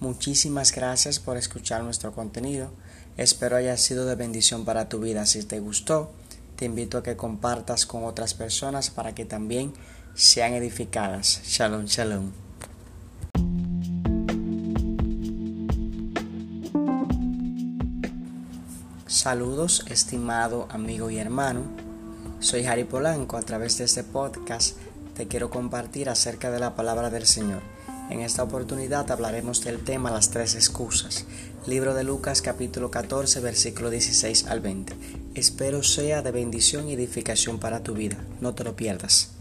Muchísimas gracias por escuchar nuestro contenido. Espero haya sido de bendición para tu vida. Si te gustó, te invito a que compartas con otras personas para que también sean edificadas. Shalom, shalom. Saludos, estimado amigo y hermano. Soy Harry Polanco. A través de este podcast te quiero compartir acerca de la palabra del Señor. En esta oportunidad hablaremos del tema las tres excusas. Libro de Lucas capítulo 14 versículo 16 al 20. Espero sea de bendición y edificación para tu vida. No te lo pierdas.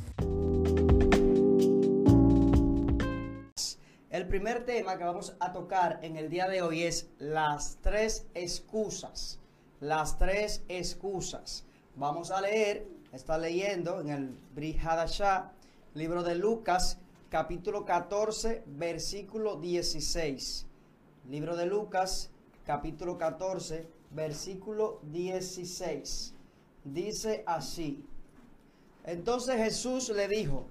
El primer tema que vamos a tocar en el día de hoy es las tres excusas. Las tres excusas. Vamos a leer, está leyendo en el Brihadashah, libro de Lucas, capítulo 14, versículo 16. Libro de Lucas, capítulo 14, versículo 16. Dice así. Entonces Jesús le dijo,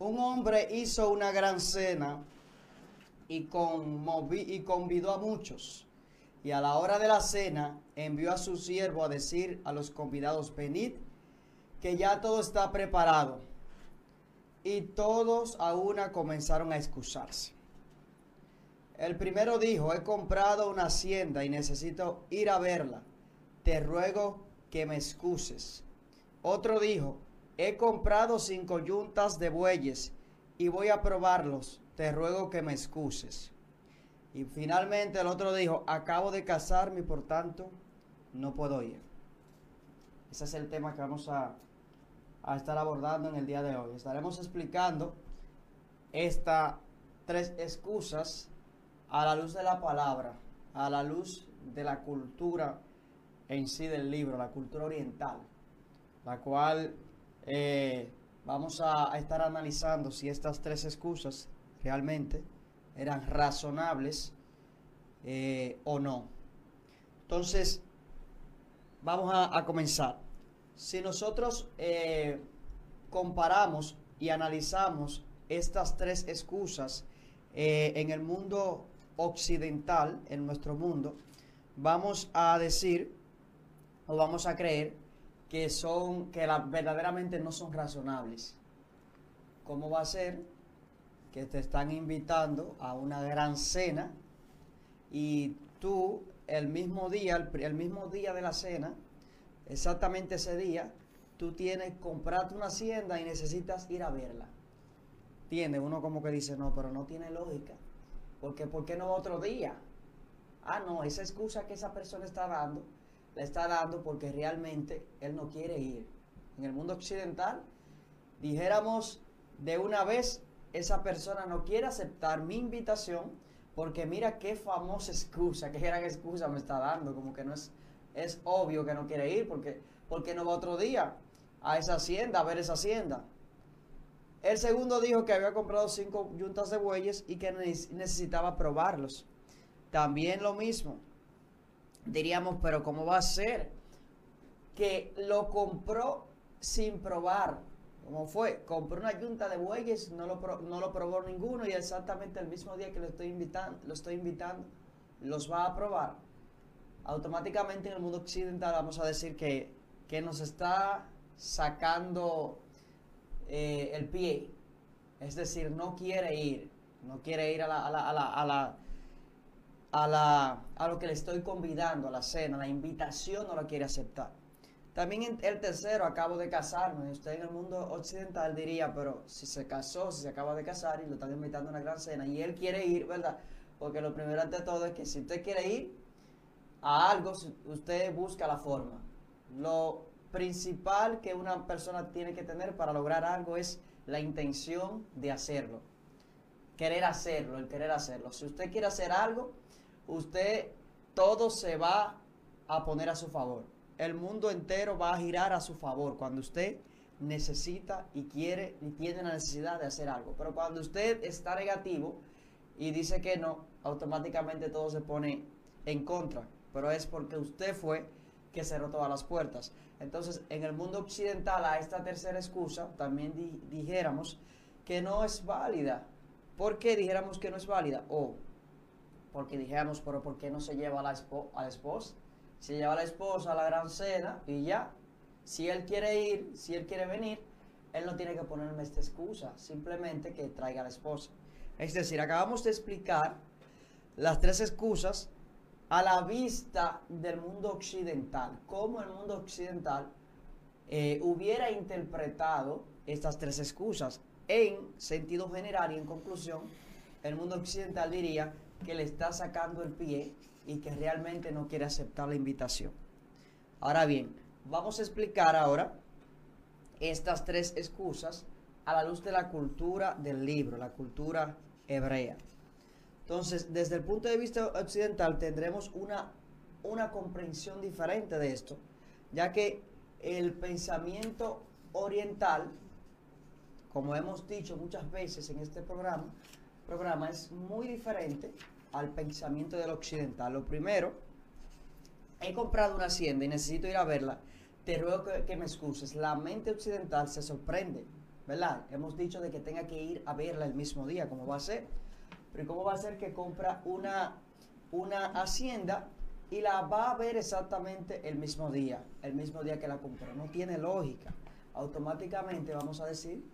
un hombre hizo una gran cena y, y convidó a muchos. Y a la hora de la cena envió a su siervo a decir a los convidados, venid, que ya todo está preparado y todos a una comenzaron a excusarse. El primero dijo, he comprado una hacienda y necesito ir a verla. Te ruego que me excuses. Otro dijo, he comprado cinco yuntas de bueyes y voy a probarlos. Te ruego que me excuses. Y finalmente el otro dijo, acabo de casarme y por tanto no puedo ir. Ese es el tema que vamos a a estar abordando en el día de hoy. Estaremos explicando estas tres excusas a la luz de la palabra, a la luz de la cultura en sí del libro, la cultura oriental, la cual eh, vamos a, estar analizando si estas tres excusas realmente eran razonables eh, o no. Entonces, vamos a comenzar. Si nosotros eh, comparamos y analizamos estas tres excusas eh, en el mundo occidental, en nuestro mundo, vamos a decir o vamos a creer que son que verdaderamente no son razonables. ¿Cómo va a ser que te están invitando a una gran cena y tú el mismo día, el mismo día de la cena, exactamente ese día, tú tienes, comprarte una hacienda y necesitas ir a verla. Tiene uno como que dice, no, pero no tiene lógica. Porque, ¿por qué no otro día? Ah, no, esa excusa que esa persona está dando, la está dando porque realmente él no quiere ir. En el mundo occidental, dijéramos de una vez, esa persona no quiere aceptar mi invitación porque mira qué famosa excusa, qué gran excusa me está dando, como que no es es obvio que no quiere ir porque, porque no va otro día a esa hacienda, a ver esa hacienda. El segundo dijo que había comprado cinco yuntas de bueyes y que necesitaba probarlos. También lo mismo. Diríamos, pero ¿cómo va a ser? Que lo compró sin probar. ¿Cómo fue? Compró una yunta de bueyes, no lo, no lo probó ninguno y exactamente el mismo día que lo estoy invitando, lo estoy invitando, los va a probar automáticamente en el mundo occidental vamos a decir que, nos está sacando eh, el pie. Es decir, no quiere ir, no quiere ir a la, a la, a la, a la, a lo que le estoy convidando, a la cena, la invitación no la quiere aceptar. También el tercero, acabo de casarme. Usted en el mundo occidental diría, pero si se casó, si se acaba de casar y lo están invitando a una gran cena y él quiere ir, ¿verdad? Porque lo primero ante todo es que si usted quiere ir, a algo, usted busca la forma. Lo principal que una persona tiene que tener para lograr algo es la intención de hacerlo. Querer hacerlo, el querer hacerlo. Si usted quiere hacer algo, usted todo se va a poner a su favor. El mundo entero va a girar a su favor cuando usted necesita y quiere y tiene la necesidad de hacer algo. Pero cuando usted está negativo y dice que no, automáticamente todo se pone en contra pero es porque usted fue que cerró todas las puertas. Entonces, en el mundo occidental, a esta tercera excusa, también dijéramos que no es válida. ¿Por qué dijéramos que no es válida? O porque dijéramos, pero ¿por qué no se lleva a la, a la esposa? Se lleva a la esposa a la gran cena y ya. Si él quiere ir, si él quiere venir, él no tiene que ponerme esta excusa, simplemente que traiga a la esposa. Es decir, acabamos de explicar las tres excusas a la vista del mundo occidental, cómo el mundo occidental eh, hubiera interpretado estas tres excusas. En sentido general y en conclusión, el mundo occidental diría que le está sacando el pie y que realmente no quiere aceptar la invitación. Ahora bien, vamos a explicar ahora estas tres excusas a la luz de la cultura del libro, la cultura hebrea. Entonces, desde el punto de vista occidental tendremos una, una comprensión diferente de esto, ya que el pensamiento oriental, como hemos dicho muchas veces en este programa, programa es muy diferente al pensamiento del occidental. Lo primero, he comprado una hacienda y necesito ir a verla, te ruego que, me excuses. La mente occidental se sorprende, ¿verdad? Hemos dicho de que tenga que ir a verla el mismo día, ¿cómo va a ser? Pero ¿cómo va a ser que compra una, una hacienda y la va a ver exactamente el mismo día, el mismo día que la compró? No tiene lógica. Automáticamente vamos a decir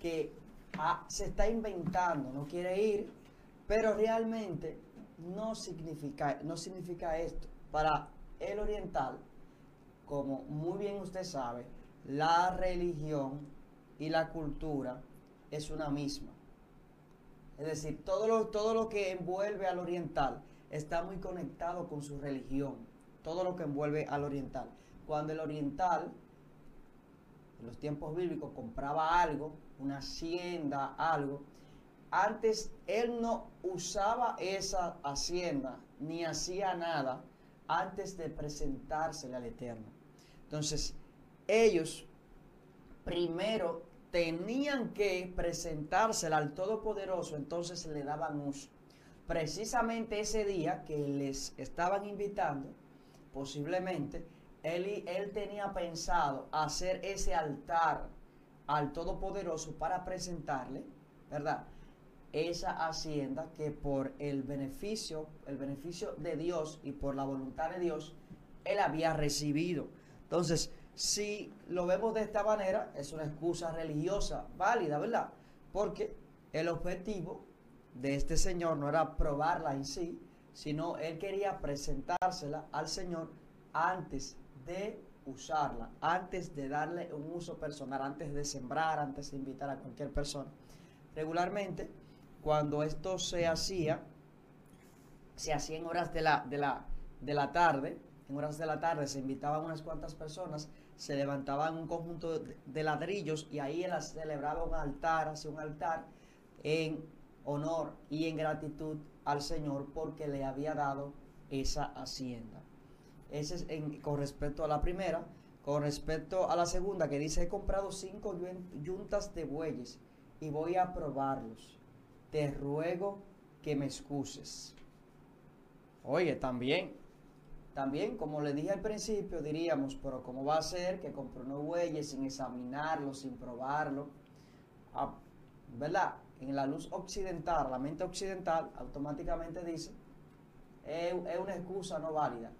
que ah, se está inventando, no quiere ir, pero realmente no significa, no significa esto. Para el oriental, como muy bien usted sabe, la religión y la cultura es una misma. Es decir, todo lo, todo lo que envuelve al oriental está muy conectado con su religión. Todo lo que envuelve al oriental. Cuando el oriental, en los tiempos bíblicos, compraba algo, una hacienda, algo, antes él no usaba esa hacienda ni hacía nada antes de presentársele al Eterno. Entonces, ellos primero tenían que presentársela al Todopoderoso, entonces le daban uso. Precisamente ese día que les estaban invitando, posiblemente, él, él tenía pensado hacer ese altar al Todopoderoso para presentarle, ¿verdad? Esa hacienda que por el beneficio, el beneficio de Dios y por la voluntad de Dios, él había recibido. Entonces, si lo vemos de esta manera, es una excusa religiosa válida, ¿verdad? Porque el objetivo de este señor no era probarla en sí, sino él quería presentársela al Señor antes de usarla, antes de darle un uso personal, antes de sembrar, antes de invitar a cualquier persona. Regularmente, cuando esto se hacía, se hacía en horas de la, de la, de la tarde, en horas de la tarde se invitaban unas cuantas personas se levantaban un conjunto de, ladrillos y ahí él celebraba un altar, hacía un altar en honor y en gratitud al Señor porque le había dado esa hacienda. Ese es con respecto a la primera. Con respecto a la segunda, que dice, he comprado cinco yuntas de bueyes y voy a probarlos. Te ruego que me excuses. Oye, también también, como le dije al principio, diríamos, pero ¿cómo va a ser que compró unos bueyes sin examinarlo, sin probarlo? Ah, ¿Verdad? En la luz occidental, la mente occidental automáticamente dice, es, es una excusa no válida.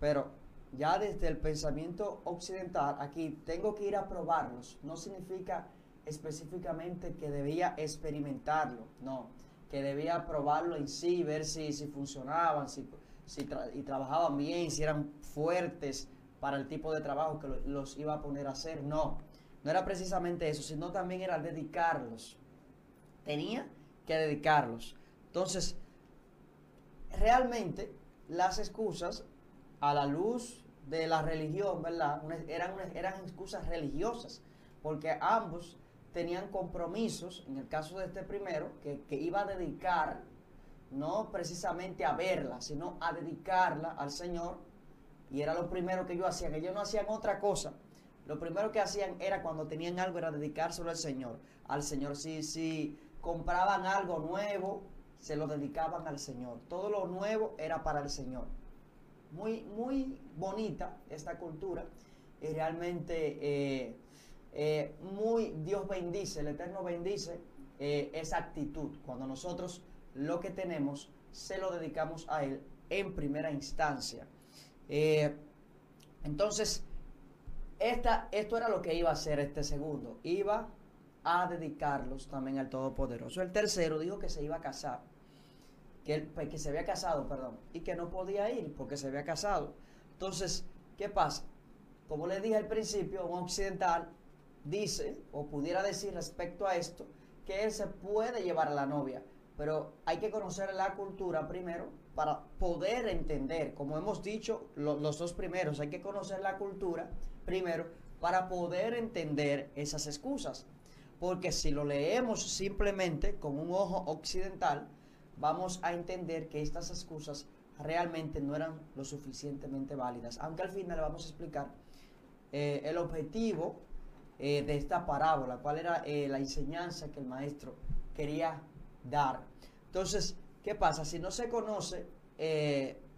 Pero ya desde el pensamiento occidental, aquí tengo que ir a probarlos, no significa específicamente que debía experimentarlo, no, que debía probarlo en sí, ver si, si funcionaban, si si y trabajaban bien, si eran fuertes para el tipo de trabajo que los iba a poner a hacer. No, no era precisamente eso, sino también era dedicarlos. Tenía que dedicarlos. Entonces, realmente las excusas a la luz de la religión, ¿verdad? eran, eran excusas religiosas, porque ambos tenían compromisos, en el caso de este primero, que, que iba a dedicar no precisamente a verla, sino a dedicarla al Señor. Y era lo primero que ellos hacían. Ellos no hacían otra cosa. Lo primero que hacían era cuando tenían algo, era dedicárselo al Señor. Al Señor, si, si compraban algo nuevo, se lo dedicaban al Señor. Todo lo nuevo era para el Señor. Muy, muy bonita esta cultura. Y realmente eh, eh, muy Dios bendice, el Eterno bendice eh, esa actitud. Cuando nosotros lo que tenemos se lo dedicamos a Él en primera instancia. Eh, entonces, esta, esto era lo que iba a hacer este segundo. Iba a dedicarlos también al Todopoderoso. El tercero dijo que se iba a casar. Que, pues, que se había casado, perdón. Y que no podía ir porque se había casado. Entonces, ¿qué pasa? Como les dije al principio, un occidental dice, o pudiera decir respecto a esto, que él se puede llevar a la novia, pero hay que conocer la cultura primero para poder entender, como hemos dicho los dos primeros, hay que conocer la cultura primero para poder entender esas excusas. Porque si lo leemos simplemente con un ojo occidental, vamos a entender que estas excusas realmente no eran lo suficientemente válidas. Aunque al final vamos a explicar eh, el objetivo eh, de esta parábola, cuál era eh, la enseñanza que el maestro quería dar. Entonces, ¿qué pasa? Si no se conoce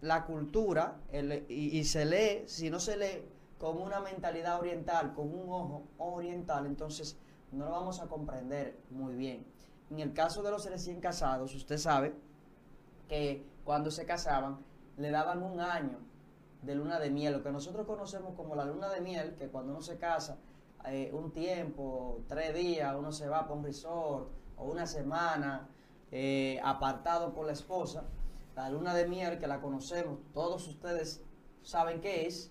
la cultura y, y se lee, si no se lee con una mentalidad oriental, con un ojo oriental, entonces no lo vamos a comprender muy bien. En el caso de los recién casados, usted sabe que cuando se casaban le daban un año de luna de miel, lo que nosotros conocemos como la luna de miel, que cuando uno se casa, eh, un tiempo, tres días, uno se va para un resort o una semana eh, apartado por la esposa. La luna de miel que la conocemos, todos ustedes saben qué es.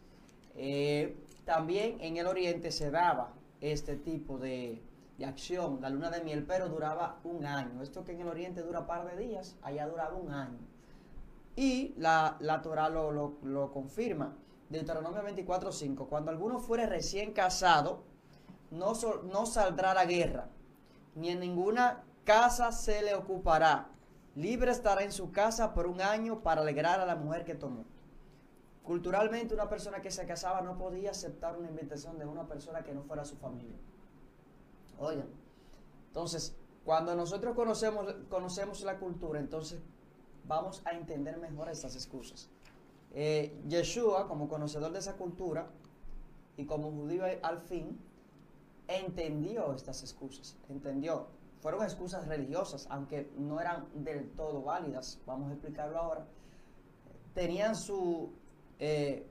Eh, también en el oriente se daba este tipo de, de, acción, la luna de miel, pero duraba un año. Esto que en el oriente dura un par de días, allá duraba un año. Y la, la Torah lo, lo, confirma. Deuteronomio 24:5, cuando alguno fuere recién casado, no, no saldrá a la guerra, ni en ninguna casa se le ocupará. Libre estará en su casa por un año para alegrar a la mujer que tomó. Culturalmente una persona que se casaba no podía aceptar una invitación de una persona que no fuera su familia. Oigan, entonces, cuando nosotros conocemos, conocemos la cultura, entonces vamos a entender mejor estas excusas. Eh, Yeshua, como conocedor de esa cultura y como judío al fin, entendió estas excusas, entendió. Fueron excusas religiosas, aunque no eran del todo válidas, vamos a explicarlo ahora. Tenían su, eh,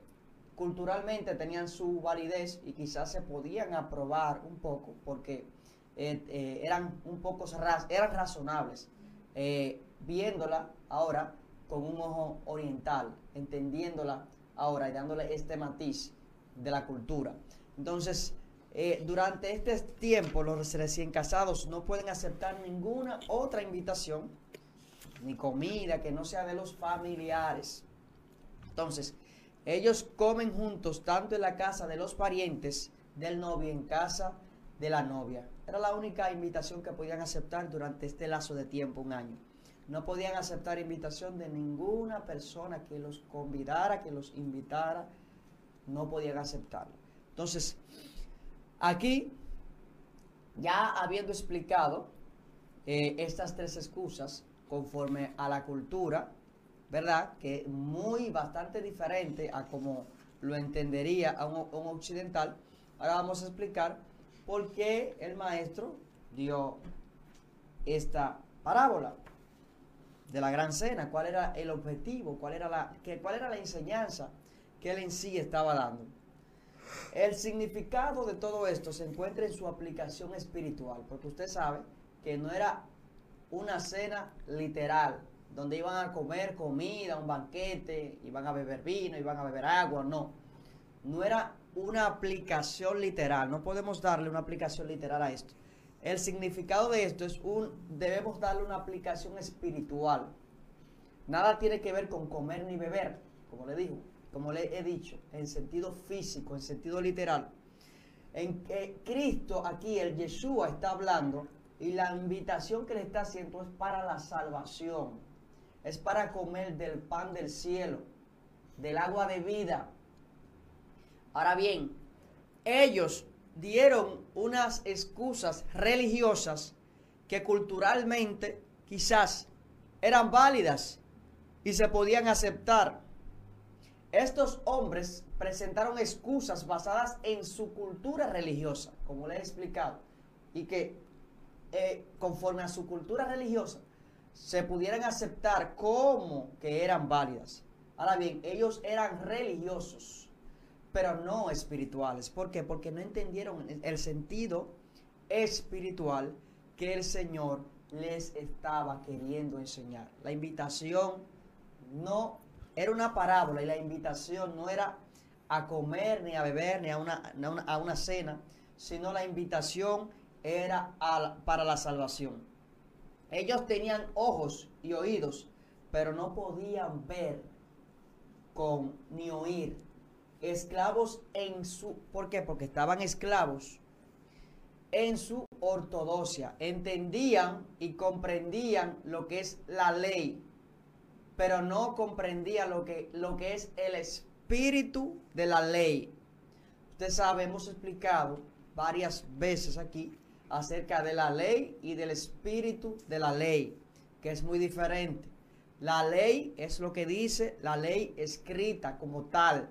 culturalmente tenían su validez y quizás se podían aprobar un poco porque eh, eran un poco eran razonables viéndola ahora con un ojo oriental, entendiéndola ahora y dándole este matiz de la cultura. Entonces, eh, durante este tiempo los recién casados no pueden aceptar ninguna otra invitación, ni comida que no sea de los familiares. Entonces, ellos comen juntos tanto en la casa de los parientes del novio en casa de la novia. Era la única invitación que podían aceptar durante este lazo de tiempo, un año no podían aceptar invitación de ninguna persona que los convidara, que los invitara, no podían aceptarlo. Entonces, aquí, ya habiendo explicado eh, estas tres excusas, conforme a la cultura, ¿verdad? Que muy bastante diferente a como lo entendería un, occidental, ahora vamos a explicar por qué el maestro dio esta parábola de la gran cena, cuál era el objetivo, cuál era la, cuál era la enseñanza que él en sí estaba dando. El significado de todo esto se encuentra en su aplicación espiritual, porque usted sabe que no era una cena literal, donde iban a comer comida, un banquete, iban a beber vino, iban a beber agua, no. No era una aplicación literal, no podemos darle una aplicación literal a esto. El significado de esto es un, debemos darle una aplicación espiritual. Nada tiene que ver con comer ni beber, como le digo, como le he dicho, en sentido físico, en sentido literal. En que Cristo aquí, el Yeshua, está hablando y la invitación que le está haciendo es para la salvación. Es para comer del pan del cielo, del agua de vida. Ahora bien, ellos dieron unas excusas religiosas que culturalmente quizás eran válidas y se podían aceptar. Estos hombres presentaron excusas basadas en su cultura religiosa, como les he explicado, y que eh, conforme a su cultura religiosa, se pudieran aceptar como que eran válidas. Ahora bien, ellos eran religiosos, pero no espirituales. ¿Por qué? Porque no entendieron el sentido espiritual que el Señor les estaba queriendo enseñar. La invitación no era una parábola y la invitación no era a comer, ni a beber, ni a una, a una, cena, sino la invitación era para la salvación. Ellos tenían ojos y oídos, pero no podían ver con ni oír. Esclavos en su... ¿Por qué? Porque estaban esclavos en su ortodoxia. Entendían y comprendían lo que es la ley, pero no comprendían lo que, lo que es el espíritu de la ley. Usted sabe, hemos explicado varias veces aquí acerca de la ley y del espíritu de la ley, que es muy diferente. La ley es lo que dice la ley escrita como tal,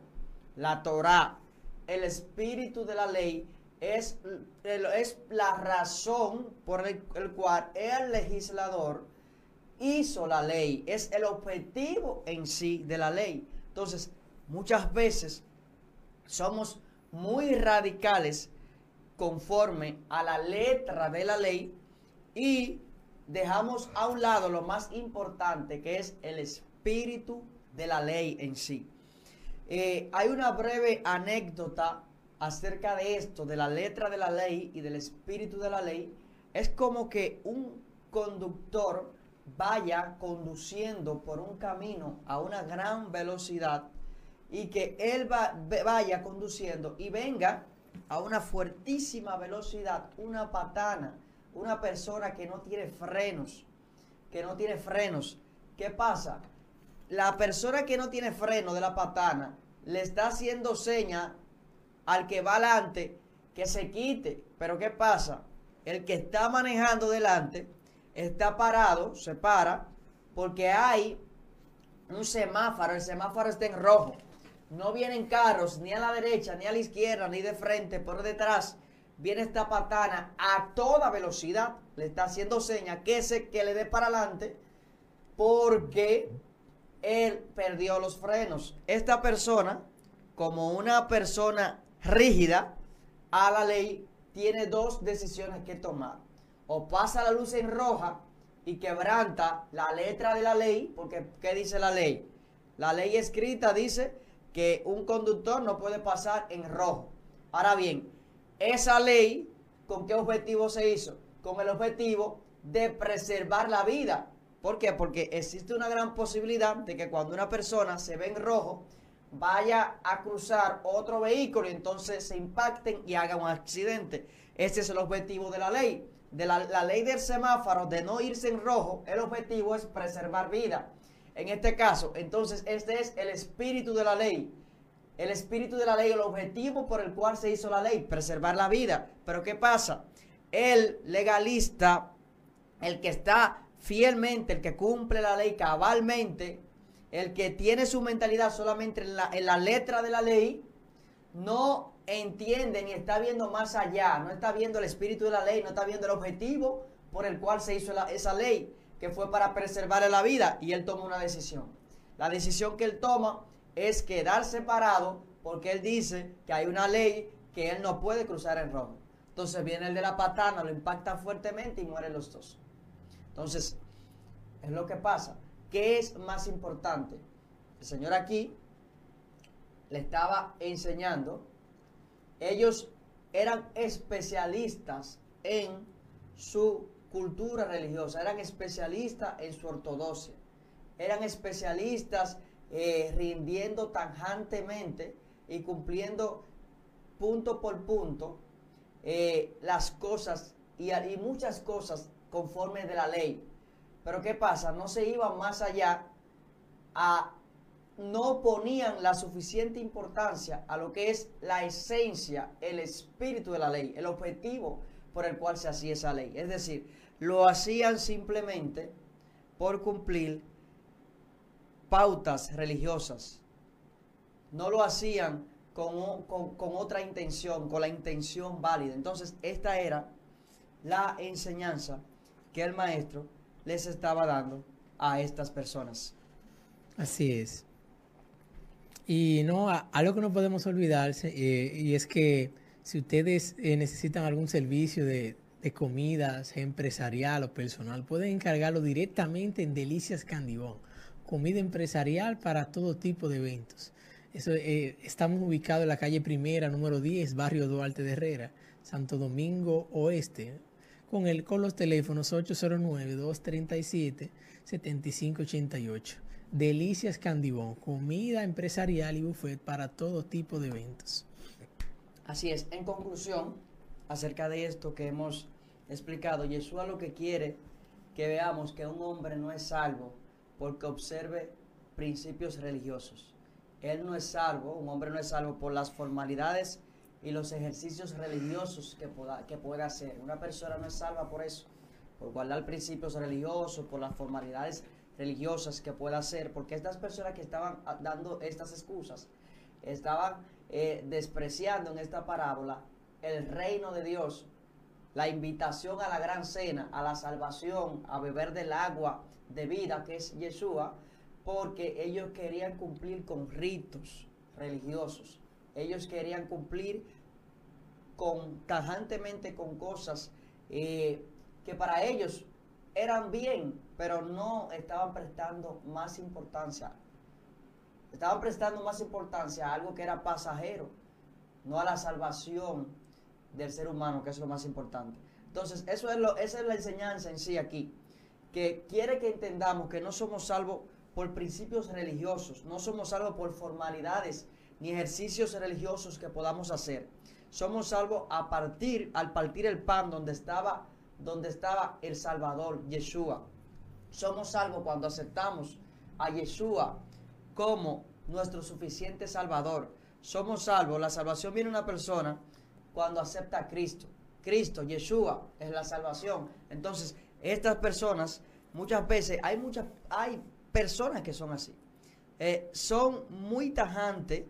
la Torah. El espíritu de la ley es, es la razón por el cual el legislador hizo la ley, es el objetivo en sí de la ley. Entonces, muchas veces somos muy radicales conforme a la letra de la ley y dejamos a un lado lo más importante que es el espíritu de la ley en sí. Eh, hay una breve anécdota acerca de esto, de la letra de la ley y del espíritu de la ley. Es como que un conductor vaya conduciendo por un camino a una gran velocidad y que él va, vaya conduciendo y venga a una fuertísima velocidad una patana una persona que no tiene frenos, que no tiene frenos, ¿qué pasa? La persona que no tiene freno de la patana le está haciendo seña al que va adelante que se quite. Pero ¿qué pasa? El que está manejando delante está parado, se para, porque hay un semáforo, el semáforo está en rojo. No vienen carros ni a la derecha, ni a la izquierda, ni de frente, por detrás viene esta patana a toda velocidad, le está haciendo señas que, se, que le dé para adelante porque él perdió los frenos. Esta persona, como una persona rígida a la ley, tiene dos decisiones que tomar. O pasa la luz en roja y quebranta la letra de la ley, porque ¿qué dice la ley? La ley escrita dice que un conductor no puede pasar en rojo. Ahora bien, esa ley, ¿con qué objetivo se hizo? Con el objetivo de preservar la vida. ¿Por qué? Porque existe una gran posibilidad de que cuando una persona se ve en rojo, vaya a cruzar otro vehículo y entonces se impacten y haga un accidente. Ese es el objetivo de la ley. De la, la, ley del semáforo, de no irse en rojo, el objetivo es preservar vida. En este caso, entonces, este es el espíritu de la ley el espíritu de la ley, el objetivo por el cual se hizo la ley, preservar la vida. Pero ¿qué pasa? El legalista, el que está fielmente, el que cumple la ley cabalmente, el que tiene su mentalidad solamente en la, letra de la ley, no entiende ni está viendo más allá, no está viendo el espíritu de la ley, no está viendo el objetivo por el cual se hizo esa ley, que fue para preservar la vida, y él toma una decisión. La decisión que él toma es quedar separado porque él dice que hay una ley que él no puede cruzar en rojo. Entonces viene el de la patana, lo impacta fuertemente y mueren los dos. Entonces, es lo que pasa. ¿Qué es más importante? El Señor aquí le estaba enseñando. Ellos eran especialistas en su cultura religiosa, eran especialistas en su ortodoxia, eran especialistas eh, rindiendo tajantemente y cumpliendo punto por punto eh, las cosas y, y, muchas cosas conforme de la ley. Pero ¿qué pasa? No se iban más allá a no ponían la suficiente importancia a lo que es la esencia, el espíritu de la ley, el objetivo por el cual se hacía esa ley. Es decir, lo hacían simplemente por cumplir pautas religiosas. No lo hacían con, otra intención, con la intención válida. Entonces, esta era la enseñanza que el maestro les estaba dando a estas personas. Así es. Y no, algo que no podemos olvidarse, eh, y es que si ustedes eh, necesitan algún servicio de, de, comidas empresarial o personal, pueden encargarlo directamente en Delicias Candibón. Comida empresarial para todo tipo de eventos. Eh, estamos ubicados en la calle Primera, número 10, barrio Duarte de Herrera, Santo Domingo Oeste, con, el, con los teléfonos 809-237-7588. Delicias Candibón, comida empresarial y buffet para todo tipo de eventos. Así es, en conclusión, acerca de esto que hemos explicado, Yeshua lo que quiere que veamos que un hombre no es salvo porque observe principios religiosos. Él no es salvo, un hombre no es salvo por las formalidades y los ejercicios religiosos que pueda, que pueda hacer. Una persona no es salva por eso, por guardar principios religiosos, por las formalidades religiosas que pueda hacer, porque estas personas que estaban ah, dando estas excusas estaban eh, despreciando en esta parábola el reino de Dios, la invitación a la gran cena, a la salvación, a beber del agua de vida que es Yeshua, porque ellos querían cumplir con ritos religiosos, ellos querían cumplir con tajantemente con cosas eh, que para ellos eran bien, pero no estaban prestando más importancia. Estaban prestando más importancia a algo que era pasajero, no a la salvación del ser humano, que es lo más importante. Entonces, eso es lo, esa es la enseñanza en sí aquí, que quiere que entendamos que no somos salvos por principios religiosos, no somos salvos por formalidades ni ejercicios religiosos que podamos hacer. Somos salvos a partir, al partir el pan donde estaba donde estaba el Salvador, Yeshua. Somos salvos cuando aceptamos a Yeshua como nuestro suficiente Salvador. Somos salvos, la salvación viene una persona cuando acepta a Cristo. Cristo, Yeshua, es la salvación. Entonces, estas personas, muchas veces, hay muchas, hay personas que son así. Eh, son muy tajantes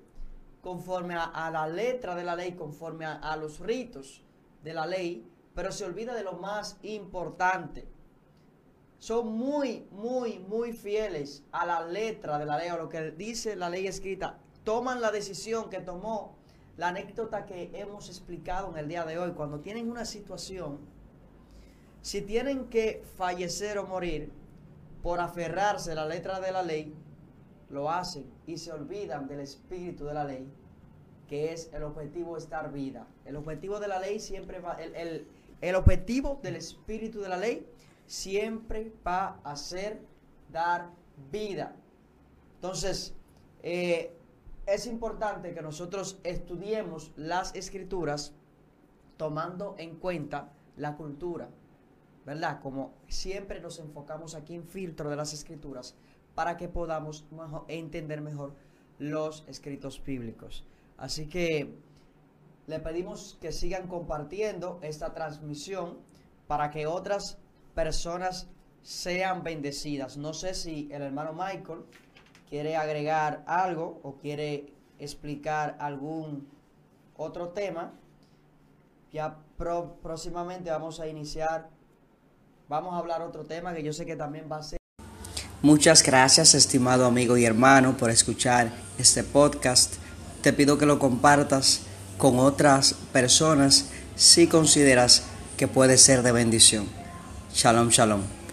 conforme a, la letra de la ley, conforme a los ritos de la ley, pero se olvida de lo más importante. Son muy, muy, muy fieles a la letra de la ley, a lo que dice la ley escrita. Toman la decisión que tomó la anécdota que hemos explicado en el día de hoy. Cuando tienen una situación, si tienen que fallecer o morir por aferrarse a la letra de la ley, lo hacen y se olvidan del espíritu de la ley, que es el objetivo de estar vida. El objetivo de la ley siempre va, el, objetivo del espíritu de la ley siempre va a ser dar vida. Entonces, eh, es importante que nosotros estudiemos las escrituras tomando en cuenta la cultura, ¿verdad? Como siempre nos enfocamos aquí en filtro de las escrituras para que podamos entender mejor los escritos bíblicos. Así que le pedimos que sigan compartiendo esta transmisión para que otras personas sean bendecidas. No sé si el hermano Michael quiere agregar algo o quiere explicar algún otro tema. Ya próximamente vamos a iniciar, vamos a hablar otro tema que yo sé que también va a ser. Muchas gracias, estimado amigo y hermano, por escuchar este podcast. Te pido que lo compartas con otras personas si consideras que puede ser de bendición. Shalom, shalom.